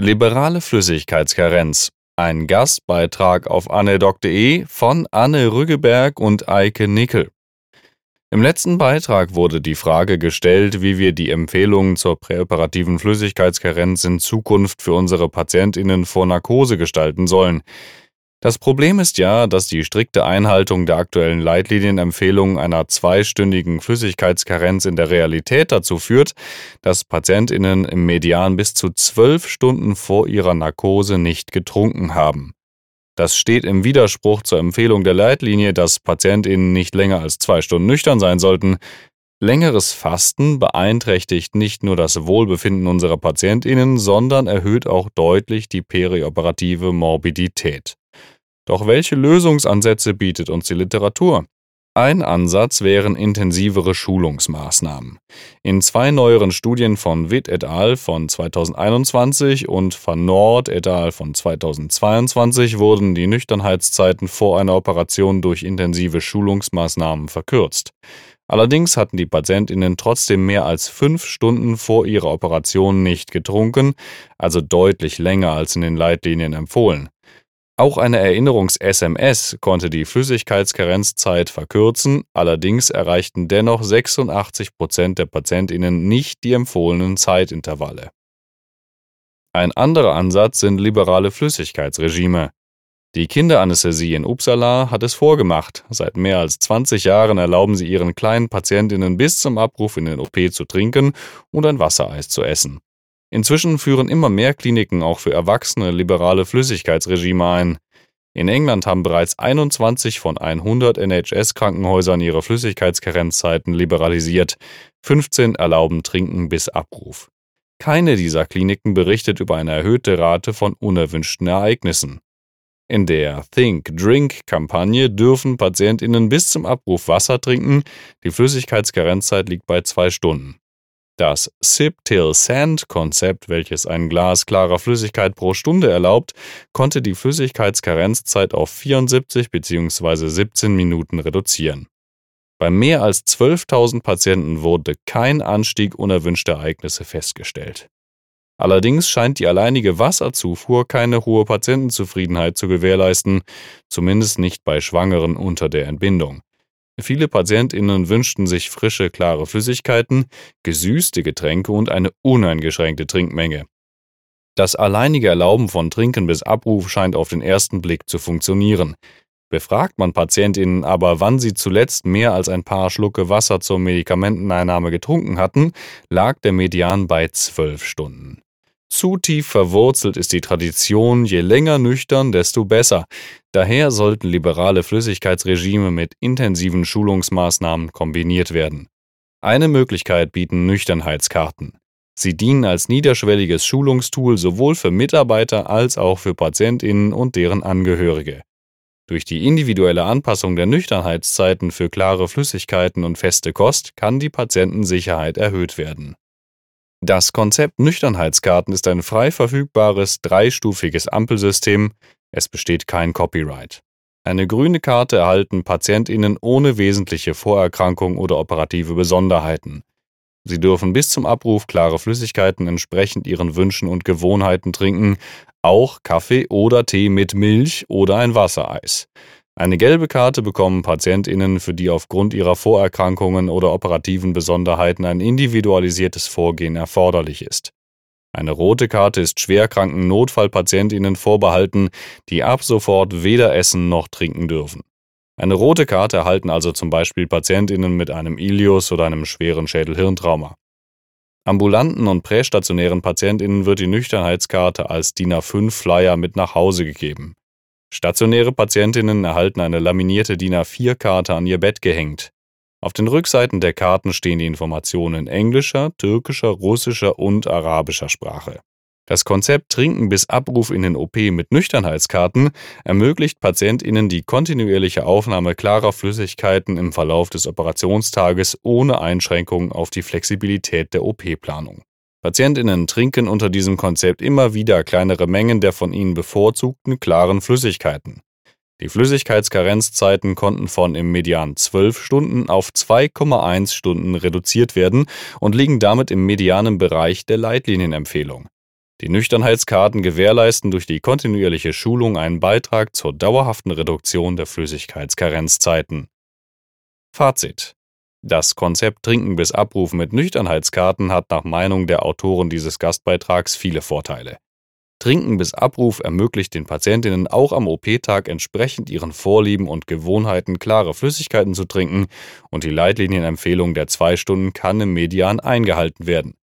Liberale Flüssigkeitskarenz. Ein Gastbeitrag auf anedoc.de von Anne Rüggeberg und Eike Nickel. Im letzten Beitrag wurde die Frage gestellt, wie wir die Empfehlungen zur präoperativen Flüssigkeitskarenz in Zukunft für unsere PatientInnen vor Narkose gestalten sollen. Das Problem ist ja, dass die strikte Einhaltung der aktuellen Leitlinienempfehlungen einer zweistündigen Flüssigkeitskarenz in der Realität dazu führt, dass PatientInnen im Median bis zu zwölf Stunden vor ihrer Narkose nicht getrunken haben. Das steht im Widerspruch zur Empfehlung der Leitlinie, dass PatientInnen nicht länger als zwei Stunden nüchtern sein sollten. Längeres Fasten beeinträchtigt nicht nur das Wohlbefinden unserer PatientInnen, sondern erhöht auch deutlich die perioperative Morbidität. Doch welche Lösungsansätze bietet uns die Literatur? Ein Ansatz wären intensivere Schulungsmaßnahmen. In zwei neueren Studien von Witt et al. von 2021 und van Noord et al. von 2022 wurden die Nüchternheitszeiten vor einer Operation durch intensive Schulungsmaßnahmen verkürzt. Allerdings hatten die Patientinnen trotzdem mehr als fünf Stunden vor ihrer Operation nicht getrunken, also deutlich länger als in den Leitlinien empfohlen. Auch eine Erinnerungs-SMS konnte die Flüssigkeitskarenzzeit verkürzen, allerdings erreichten dennoch 86 Prozent der PatientInnen nicht die empfohlenen Zeitintervalle. Ein anderer Ansatz sind liberale Flüssigkeitsregime. Die Kinderanästhesie in Uppsala hat es vorgemacht. Seit mehr als 20 Jahren erlauben sie ihren kleinen Patientinnen bis zum Abruf in den OP zu trinken und ein Wassereis zu essen. Inzwischen führen immer mehr Kliniken auch für Erwachsene liberale Flüssigkeitsregime ein. In England haben bereits 21 von 100 NHS-Krankenhäusern ihre Flüssigkeitskarenzzeiten liberalisiert, 15 erlauben Trinken bis Abruf. Keine dieser Kliniken berichtet über eine erhöhte Rate von unerwünschten Ereignissen. In der Think Drink Kampagne dürfen Patientinnen bis zum Abruf Wasser trinken, die Flüssigkeitskarenzzeit liegt bei zwei Stunden. Das Sip-Till-Sand-Konzept, welches ein Glas klarer Flüssigkeit pro Stunde erlaubt, konnte die Flüssigkeitskarenzszeit auf 74 bzw. 17 Minuten reduzieren. Bei mehr als 12.000 Patienten wurde kein Anstieg unerwünschter Ereignisse festgestellt. Allerdings scheint die alleinige Wasserzufuhr keine hohe Patientenzufriedenheit zu gewährleisten, zumindest nicht bei Schwangeren unter der Entbindung. Viele PatientInnen wünschten sich frische, klare Flüssigkeiten, gesüßte Getränke und eine uneingeschränkte Trinkmenge. Das alleinige Erlauben von Trinken bis Abruf scheint auf den ersten Blick zu funktionieren. Befragt man PatientInnen aber, wann sie zuletzt mehr als ein paar Schlucke Wasser zur Medikamenteneinnahme getrunken hatten, lag der Median bei zwölf Stunden. Zu tief verwurzelt ist die Tradition, je länger nüchtern, desto besser. Daher sollten liberale Flüssigkeitsregime mit intensiven Schulungsmaßnahmen kombiniert werden. Eine Möglichkeit bieten Nüchternheitskarten. Sie dienen als niederschwelliges Schulungstool sowohl für Mitarbeiter als auch für Patientinnen und deren Angehörige. Durch die individuelle Anpassung der Nüchternheitszeiten für klare Flüssigkeiten und feste Kost kann die Patientensicherheit erhöht werden. Das Konzept Nüchternheitskarten ist ein frei verfügbares, dreistufiges Ampelsystem, es besteht kein Copyright. Eine grüne Karte erhalten PatientInnen ohne wesentliche Vorerkrankung oder operative Besonderheiten. Sie dürfen bis zum Abruf klare Flüssigkeiten entsprechend ihren Wünschen und Gewohnheiten trinken, auch Kaffee oder Tee mit Milch oder ein Wassereis. Eine gelbe Karte bekommen PatientInnen, für die aufgrund ihrer Vorerkrankungen oder operativen Besonderheiten ein individualisiertes Vorgehen erforderlich ist. Eine rote Karte ist schwerkranken Notfallpatientinnen vorbehalten, die ab sofort weder essen noch trinken dürfen. Eine rote Karte erhalten also zum Beispiel Patientinnen mit einem Ilius oder einem schweren Schädelhirntrauma. Ambulanten und prästationären Patientinnen wird die Nüchternheitskarte als DIN A5 Flyer mit nach Hause gegeben. Stationäre Patientinnen erhalten eine laminierte DIN A4-Karte an ihr Bett gehängt. Auf den Rückseiten der Karten stehen die Informationen in englischer, türkischer, russischer und arabischer Sprache. Das Konzept Trinken bis Abruf in den OP mit Nüchternheitskarten ermöglicht PatientInnen die kontinuierliche Aufnahme klarer Flüssigkeiten im Verlauf des Operationstages ohne Einschränkungen auf die Flexibilität der OP-Planung. Patientinnen trinken unter diesem Konzept immer wieder kleinere Mengen der von ihnen bevorzugten klaren Flüssigkeiten. Die Flüssigkeitskarenzzeiten konnten von im Median 12 Stunden auf 2,1 Stunden reduziert werden und liegen damit im medianen Bereich der Leitlinienempfehlung. Die Nüchternheitskarten gewährleisten durch die kontinuierliche Schulung einen Beitrag zur dauerhaften Reduktion der Flüssigkeitskarenzzeiten. Fazit Das Konzept Trinken bis Abrufen mit Nüchternheitskarten hat nach Meinung der Autoren dieses Gastbeitrags viele Vorteile. Trinken bis Abruf ermöglicht den Patientinnen auch am OP-Tag entsprechend ihren Vorlieben und Gewohnheiten klare Flüssigkeiten zu trinken und die Leitlinienempfehlung der zwei Stunden kann im Median eingehalten werden.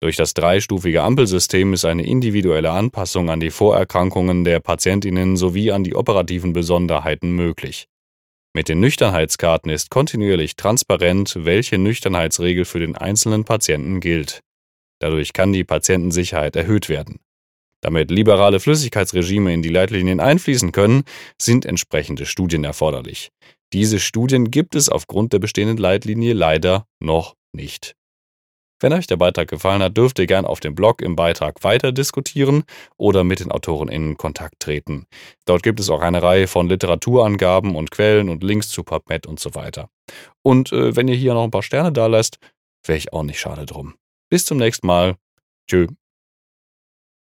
Durch das dreistufige Ampelsystem ist eine individuelle Anpassung an die Vorerkrankungen der Patientinnen sowie an die operativen Besonderheiten möglich. Mit den Nüchternheitskarten ist kontinuierlich transparent, welche Nüchternheitsregel für den einzelnen Patienten gilt. Dadurch kann die Patientensicherheit erhöht werden. Damit liberale Flüssigkeitsregime in die Leitlinien einfließen können, sind entsprechende Studien erforderlich. Diese Studien gibt es aufgrund der bestehenden Leitlinie leider noch nicht. Wenn euch der Beitrag gefallen hat, dürft ihr gern auf dem Blog im Beitrag weiter diskutieren oder mit den Autoren in Kontakt treten. Dort gibt es auch eine Reihe von Literaturangaben und Quellen und Links zu PubMed und so weiter. Und äh, wenn ihr hier noch ein paar Sterne da lasst, wäre ich auch nicht schade drum. Bis zum nächsten Mal. Tschö.